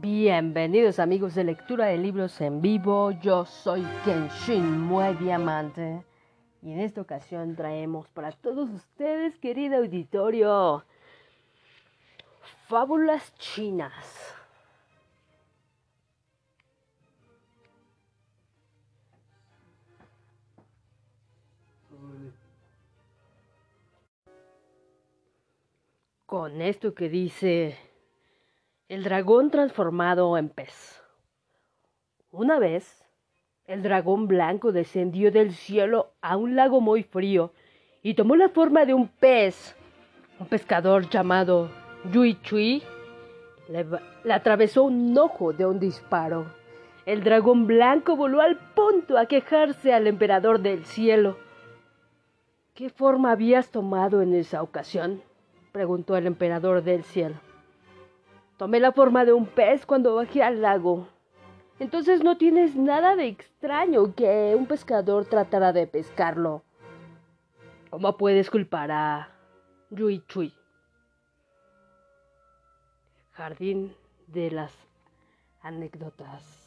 Bienvenidos amigos de lectura de libros en vivo. Yo soy Kenshin Muy Diamante y en esta ocasión traemos para todos ustedes, querido auditorio, fábulas chinas. Con esto que dice el dragón transformado en pez. Una vez, el dragón blanco descendió del cielo a un lago muy frío y tomó la forma de un pez. Un pescador llamado Yui Chui le, le atravesó un ojo de un disparo. El dragón blanco voló al punto a quejarse al emperador del cielo. ¿Qué forma habías tomado en esa ocasión? preguntó el emperador del cielo. Tomé la forma de un pez cuando bajé al lago. Entonces no tienes nada de extraño que un pescador tratara de pescarlo. ¿Cómo puedes culpar a Yui Chui? Jardín de las anécdotas.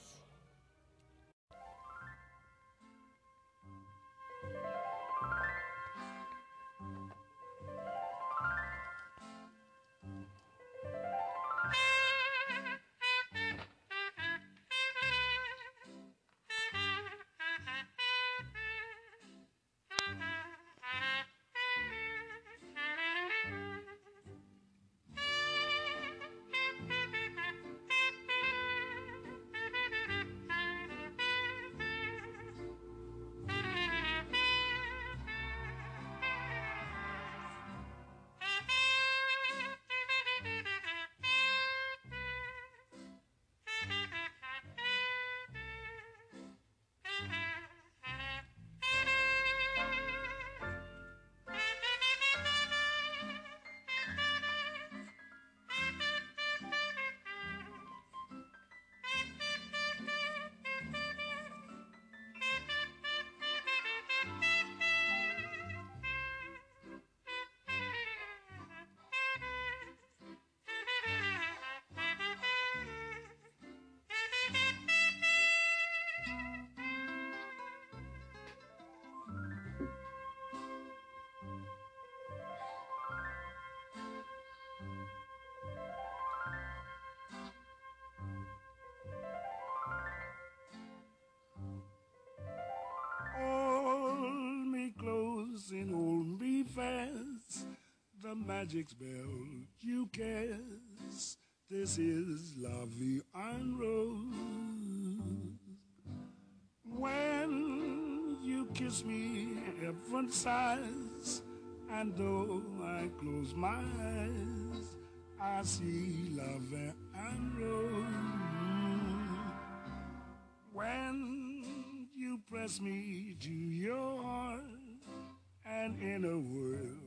The magic spell you cast. This is La Vie en Rose. When you kiss me, heaven sighs. And though I close my eyes, I see La and Rose. When you press me to your heart, and in a world